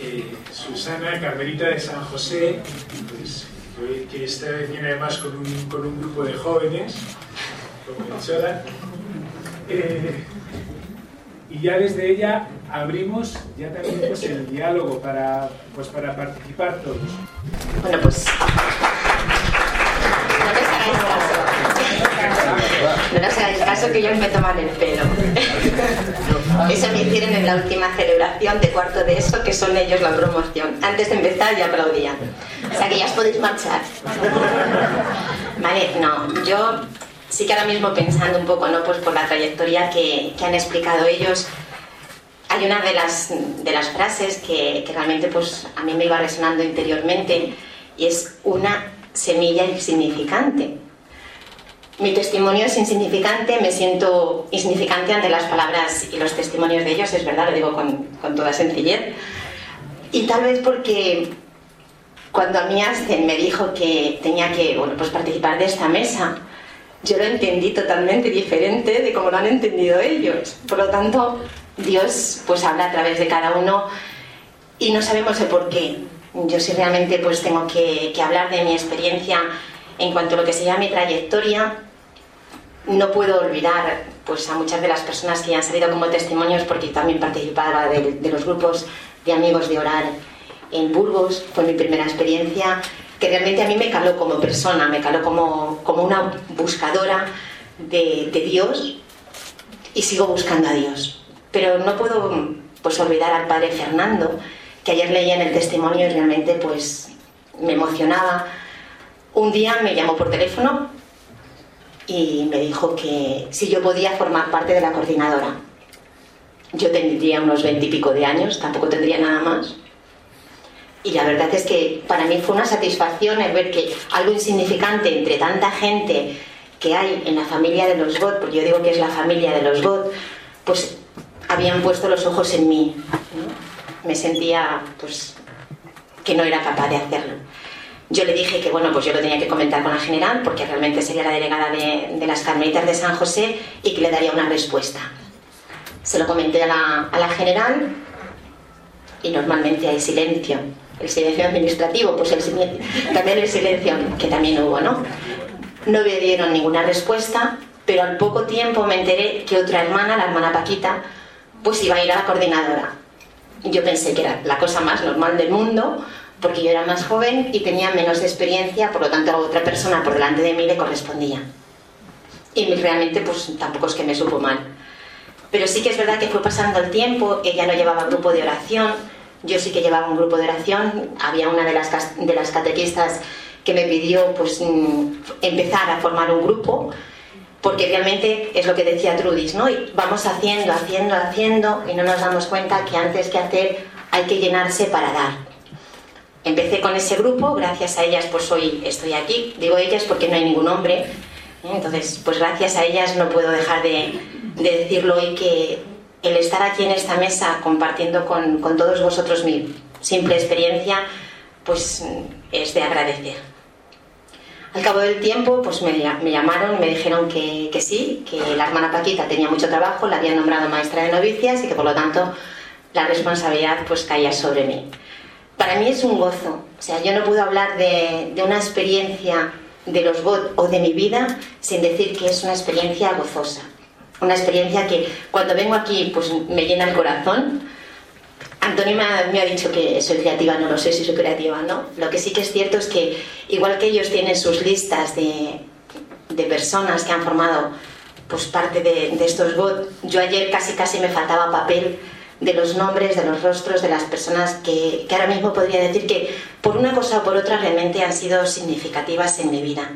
eh, Susana Carmelita de San José, pues, que esta vez viene además con un, con un grupo de jóvenes, como eh, y ya desde ella abrimos ya también pues, el diálogo para, pues, para participar todos. Bueno, pues no nos hagáis caso que ellos me toman el pelo. Eso me hicieron en la última celebración de cuarto de eso, que son ellos la promoción. Antes de empezar ya aplaudían. O sea que ya os podéis marchar. Vale, no, yo sí que ahora mismo pensando un poco, ¿no? Pues por la trayectoria que, han explicado ellos, hay una de las, de las frases que, que realmente pues a mí me iba resonando interiormente y es una semilla insignificante mi testimonio es insignificante, me siento insignificante ante las palabras y los testimonios de ellos, es verdad, lo digo con, con toda sencillez. Y tal vez porque cuando a mí me dijo que tenía que bueno, pues participar de esta mesa, yo lo entendí totalmente diferente de cómo lo han entendido ellos. Por lo tanto, Dios pues habla a través de cada uno y no sabemos el por qué. Yo sí realmente pues tengo que, que hablar de mi experiencia en cuanto a lo que sería mi trayectoria, no puedo olvidar pues, a muchas de las personas que han salido como testimonios, porque también participaba de, los grupos de amigos de orar en Burgos, fue mi primera experiencia, que realmente a mí me caló como persona, me caló como, como una buscadora de, de Dios y sigo buscando a Dios. Pero no puedo pues, olvidar al padre Fernando, que ayer leía en el testimonio y realmente pues, me emocionaba un día me llamó por teléfono y me dijo que si yo podía formar parte de la coordinadora. Yo tendría unos veintipico de años, tampoco tendría nada más. Y la verdad es que para mí fue una satisfacción el ver que algo insignificante entre tanta gente que hay en la familia de los God, porque yo digo que es la familia de los God, pues habían puesto los ojos en mí. Me sentía pues que no era capaz de hacerlo. Yo le dije que bueno, pues yo lo tenía que comentar con la general, porque realmente sería la delegada de, las Carmelitas de San José y que le daría una respuesta. Se lo comenté a la, general y normalmente hay silencio. El silencio administrativo, pues el, también el silencio que también hubo, ¿no? No me dieron ninguna respuesta, pero al poco tiempo me enteré que otra hermana, la hermana Paquita, pues iba a ir a la coordinadora. Yo pensé que era la cosa más normal del mundo, porque yo era más joven y tenía menos experiencia, por lo tanto a otra persona por delante de mí le correspondía. Y realmente pues tampoco es que me supo mal. Pero sí que es verdad que fue pasando el tiempo, ella no llevaba grupo de oración, yo sí que llevaba un grupo de oración, había una de las, de las catequistas que me pidió pues mm, empezar a formar un grupo, porque realmente es lo que decía Trudis, ¿no? Y vamos haciendo, haciendo, haciendo y no nos damos cuenta que antes que hacer hay que llenarse para dar. Empecé con ese grupo, gracias a ellas pues hoy estoy aquí. Digo ellas porque no hay ningún hombre. ¿eh? Entonces, pues gracias a ellas no puedo dejar de, decirlo hoy que el estar aquí en esta mesa compartiendo con, todos vosotros mi simple experiencia, pues es de agradecer. Al cabo del tiempo, pues me, llamaron y me dijeron que, que, sí, que la hermana Paquita tenía mucho trabajo, la habían nombrado maestra de novicias y que por lo tanto la responsabilidad pues caía sobre mí para mí es un gozo. O sea, yo no puedo hablar de, una experiencia de los God o de mi vida sin decir que es una experiencia gozosa. Una experiencia que cuando vengo aquí pues me llena el corazón. Antonio me ha, dicho que soy creativa, no lo sé si soy creativa no. Lo que sí que es cierto es que igual que ellos tienen sus listas de, personas que han formado pues parte de, de estos God, yo ayer casi casi me faltaba papel de los nombres, de los rostros de las personas que, ahora mismo podría decir que por una cosa o por otra realmente han sido significativas en mi vida.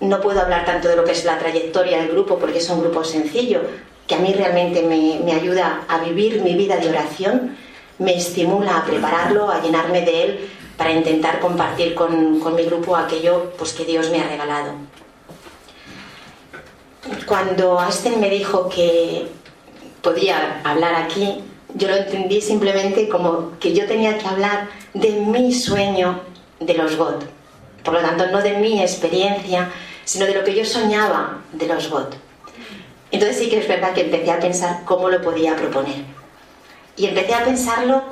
No puedo hablar tanto de lo que es la trayectoria del grupo porque es un grupo sencillo, que a mí realmente me, ayuda a vivir mi vida de oración, me estimula a prepararlo, a llenarme de él para intentar compartir con, con mi grupo aquello pues, que Dios me ha regalado. Cuando Asten me dijo que podía hablar aquí, yo lo entendí simplemente como que yo tenía que hablar de mi sueño de los GOT. Por lo tanto, no de mi experiencia, sino de lo que yo soñaba de los GOT. Entonces sí que es verdad que empecé a pensar cómo lo podía proponer. Y empecé a pensarlo,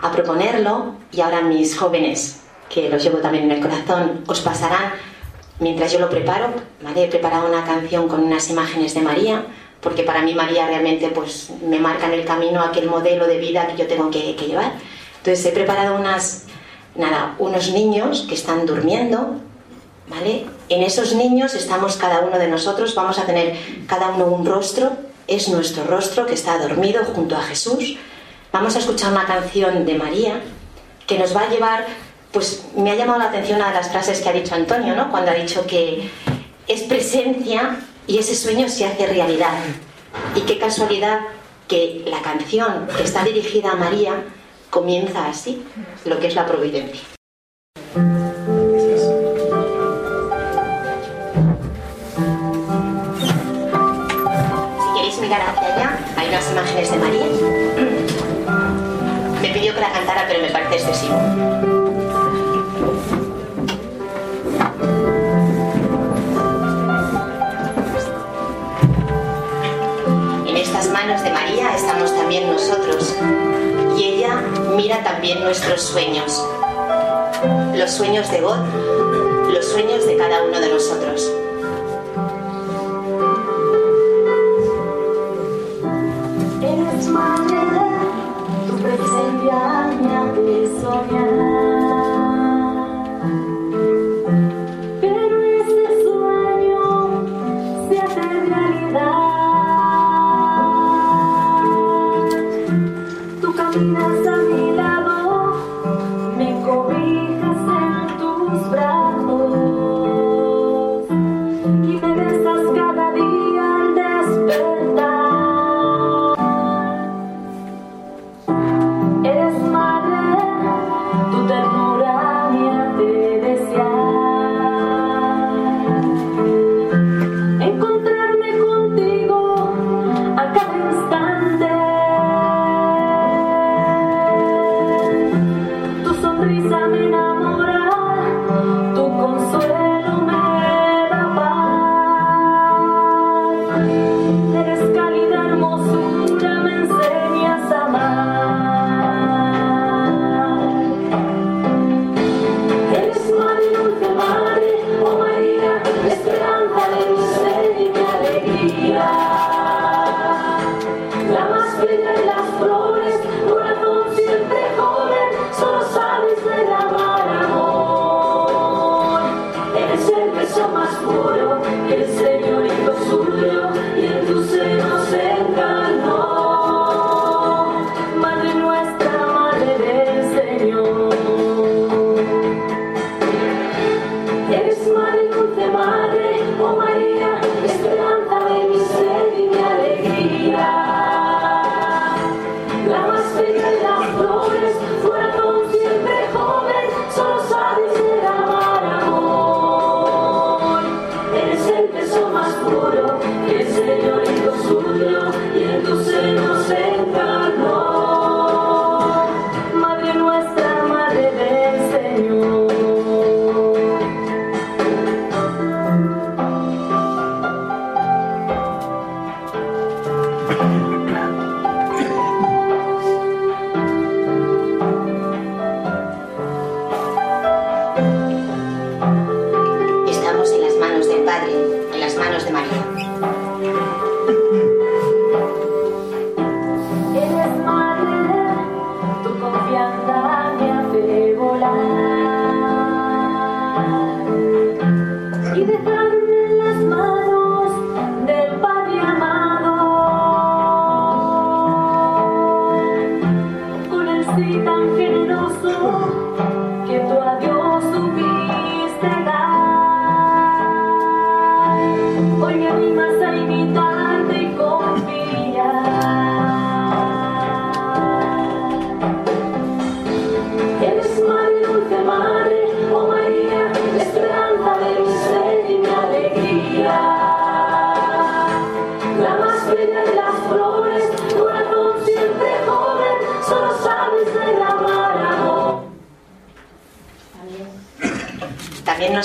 a proponerlo, y ahora mis jóvenes, que los llevo también en el corazón, os pasarán, mientras yo lo preparo, ¿vale? he preparado una canción con unas imágenes de María, porque para mí María realmente pues, me marca en el camino aquel modelo de vida que yo tengo que, que llevar. Entonces he preparado unas, nada, unos niños que están durmiendo, ¿vale? En esos niños estamos cada uno de nosotros, vamos a tener cada uno un rostro, es nuestro rostro que está dormido junto a Jesús. Vamos a escuchar una canción de María que nos va a llevar, pues me ha llamado la atención a las frases que ha dicho Antonio, ¿no? Cuando ha dicho que es presencia y ese sueño se hace realidad. Y qué casualidad que la canción que está dirigida a María comienza así, lo que es la providencia. Si queréis mirar hacia allá, hay unas imágenes de María. Me pidió que la cantara, pero me parece excesivo. También nuestros sueños. Los sueños de God, los sueños de cada uno de nosotros.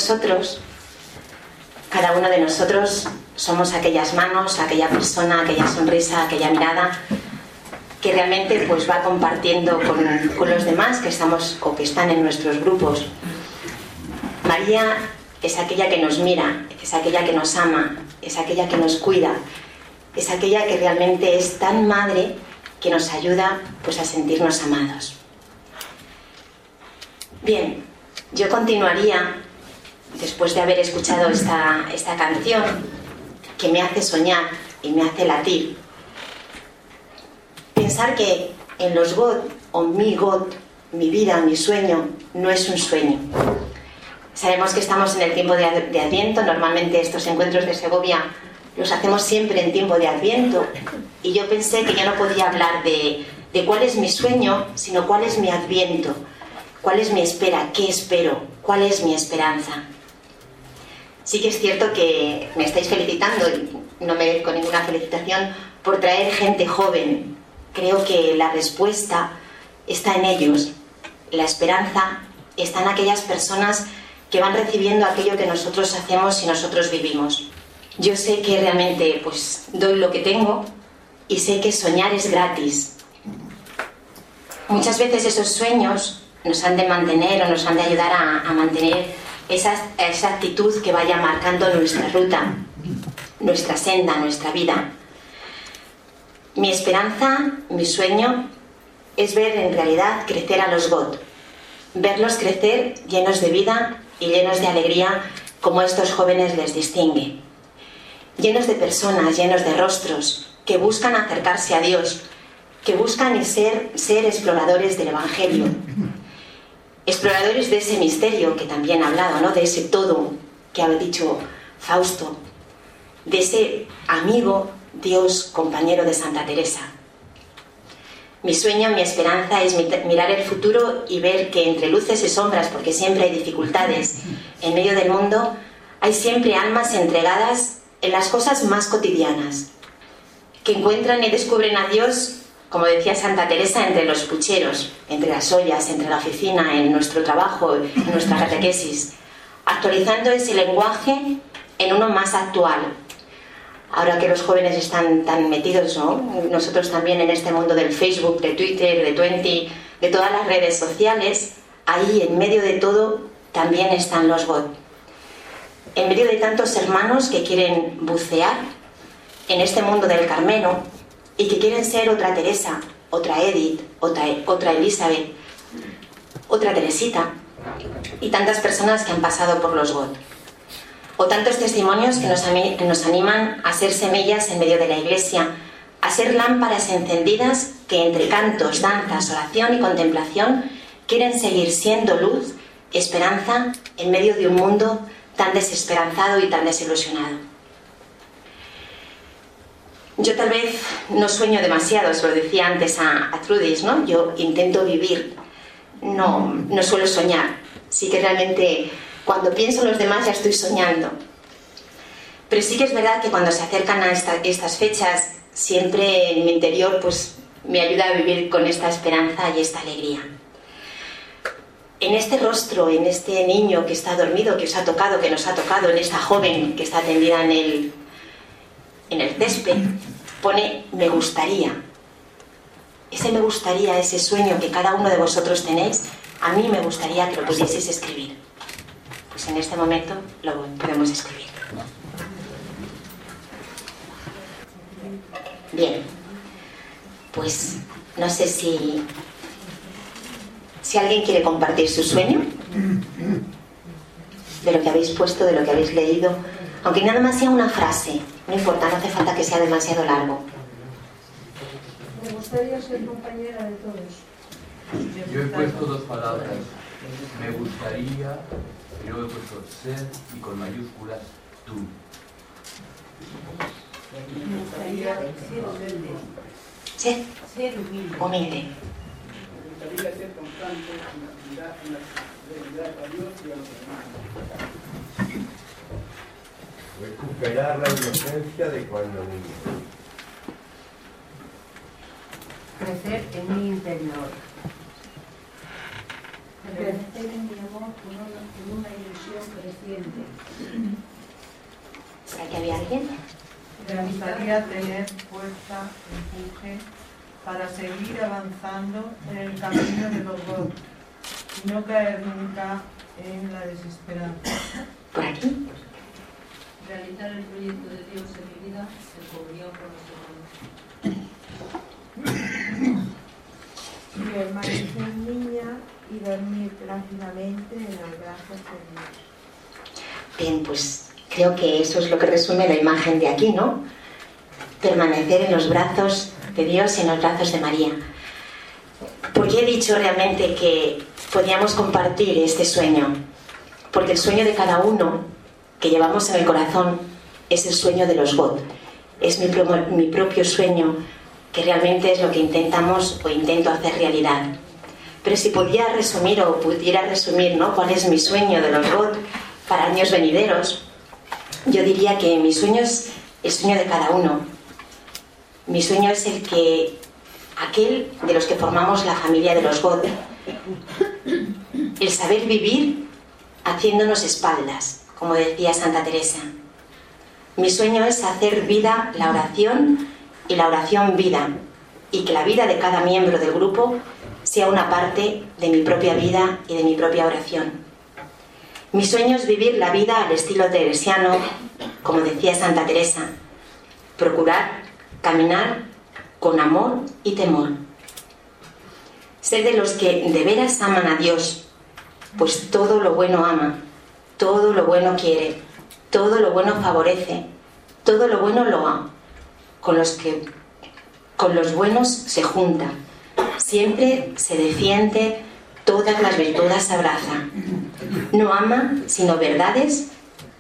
Nosotros, cada uno de nosotros somos aquellas manos, aquella persona, aquella sonrisa, aquella mirada que realmente pues va compartiendo con, con los demás que estamos o que están en nuestros grupos. María es aquella que nos mira, es aquella que nos ama, es aquella que nos cuida, es aquella que realmente es tan madre que nos ayuda pues a sentirnos amados. Bien, yo continuaría después de haber escuchado esta, esta canción que me hace soñar y me hace latir. Pensar que en los God o mi God, mi vida, mi sueño, no es un sueño. Sabemos que estamos en el tiempo de, Adviento, normalmente estos encuentros de Segovia los hacemos siempre en tiempo de Adviento y yo pensé que ya no podía hablar de, de cuál es mi sueño, sino cuál es mi Adviento, cuál es mi espera, qué espero, cuál es mi esperanza. Sí que es cierto que me estáis felicitando, y no merezco ninguna felicitación, por traer gente joven. Creo que la respuesta está en ellos. La esperanza está en aquellas personas que van recibiendo aquello que nosotros hacemos y nosotros vivimos. Yo sé que realmente pues doy lo que tengo y sé que soñar es gratis. Muchas veces esos sueños nos han de mantener o nos han de ayudar a, a mantener esa, esa actitud que vaya marcando nuestra ruta, nuestra senda, nuestra vida. Mi esperanza, mi sueño, es ver en realidad crecer a los GOT, verlos crecer llenos de vida y llenos de alegría como estos jóvenes les distingue, llenos de personas, llenos de rostros que buscan acercarse a Dios, que buscan y ser, ser exploradores del Evangelio, exploradores de ese misterio que también ha hablado, ¿no? de ese todo que ha dicho Fausto, de ese amigo, Dios, compañero de Santa Teresa. Mi sueño, mi esperanza es mirar el futuro y ver que entre luces y sombras, porque siempre hay dificultades en medio del mundo, hay siempre almas entregadas en las cosas más cotidianas, que encuentran y descubren a Dios como decía Santa Teresa, entre los pucheros, entre las ollas, entre la oficina, en nuestro trabajo, en nuestra catequesis, actualizando ese lenguaje en uno más actual. Ahora que los jóvenes están tan metidos, ¿no? nosotros también en este mundo del Facebook, de Twitter, de Twenty, de todas las redes sociales, ahí en medio de todo también están los bots. En medio de tantos hermanos que quieren bucear en este mundo del Carmelo, y que quieren ser otra Teresa, otra Edith, otra, otra Elizabeth, otra Teresita y tantas personas que han pasado por los GOT. O tantos testimonios que nos, nos animan a ser semillas en medio de la iglesia, a ser lámparas encendidas que entre cantos, danzas, oración y contemplación quieren seguir siendo luz, esperanza en medio de un mundo tan desesperanzado y tan desilusionado. Yo tal vez no sueño demasiado, se lo decía antes a, a Trudis, ¿no? Yo intento vivir, no, no suelo soñar. Sí que realmente cuando pienso en los demás ya estoy soñando. Pero sí que es verdad que cuando se acercan a esta, estas fechas, siempre en mi interior pues me ayuda a vivir con esta esperanza y esta alegría. En este rostro, en este niño que está dormido, que os ha tocado, que nos ha tocado, en esta joven que está tendida en el, en el césped, pone me gustaría. Ese me gustaría, ese sueño que cada uno de vosotros tenéis, a mí me gustaría que lo pudieseis escribir. Pues en este momento lo podemos escribir. Bien, pues no sé si, si alguien quiere compartir su sueño, de lo que habéis puesto, de lo que habéis leído, aunque nada más sea una frase, no importa, no hace falta que sea demasiado largo. Me gustaría ser compañera de todos. Yo he puesto dos palabras. Me gustaría, y luego he puesto ser y con mayúsculas tú. Me gustaría ser humilde. Ser Ser humilde. humilde. Me gustaría ser constante en la actividad, en la fidelidad a Dios y a los hermanos. Recuperar la inocencia de cuando niño. Crecer en mi interior. Crecer en mi amor con una, con una ilusión creciente. ¿Por aquí había alguien? Me gustaría tener fuerza, empuje para seguir avanzando en el camino de los dos y no caer nunca en la desesperanza. ¿Por aquí? Realizar el proyecto de Dios en mi vida en comunión con los hermanos. permanecer niña y dormir tranquilamente en los brazos de Dios. Bien, pues creo que eso es lo que resume la imagen de aquí, ¿no? Permanecer en los brazos de Dios y en los brazos de María. ¿Por qué he dicho realmente que podíamos compartir este sueño? Porque el sueño de cada uno que llevamos en el corazón es el sueño de los God. Es mi, pro- mi propio sueño que realmente es lo que intentamos o intento hacer realidad. Pero si pudiera resumir o pudiera resumir ¿no? cuál es mi sueño de los God para años venideros, yo diría que mi sueño es el sueño de cada uno. Mi sueño es el que aquel de los que formamos la familia de los God, el saber vivir haciéndonos espaldas, como decía Santa Teresa. Mi sueño es hacer vida la oración y la oración vida, y que la vida de cada miembro del grupo sea una parte de mi propia vida y de mi propia oración. Mi sueño es vivir la vida al estilo teresiano, como decía Santa Teresa, procurar caminar con amor y temor. Ser de los que de veras aman a Dios, pues todo lo bueno ama, todo lo bueno quiere, todo lo bueno favorece, todo lo bueno lo ama. Con los que con los buenos se junta, siempre se defiende, todas las virtudes abraza. No ama sino verdades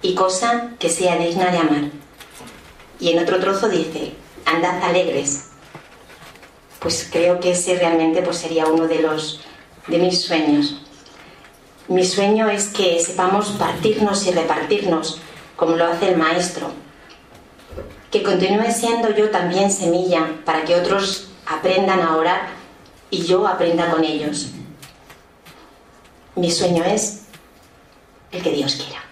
y cosa que sea digna de amar. Y en otro trozo dice, andad alegres. Pues creo que ese realmente pues sería uno de los de mis sueños. Mi sueño es que sepamos partirnos y repartirnos como lo hace el maestro. Que continúe siendo yo también semilla para que otros aprendan a orar y yo aprenda con ellos. Mi sueño es el que Dios quiera.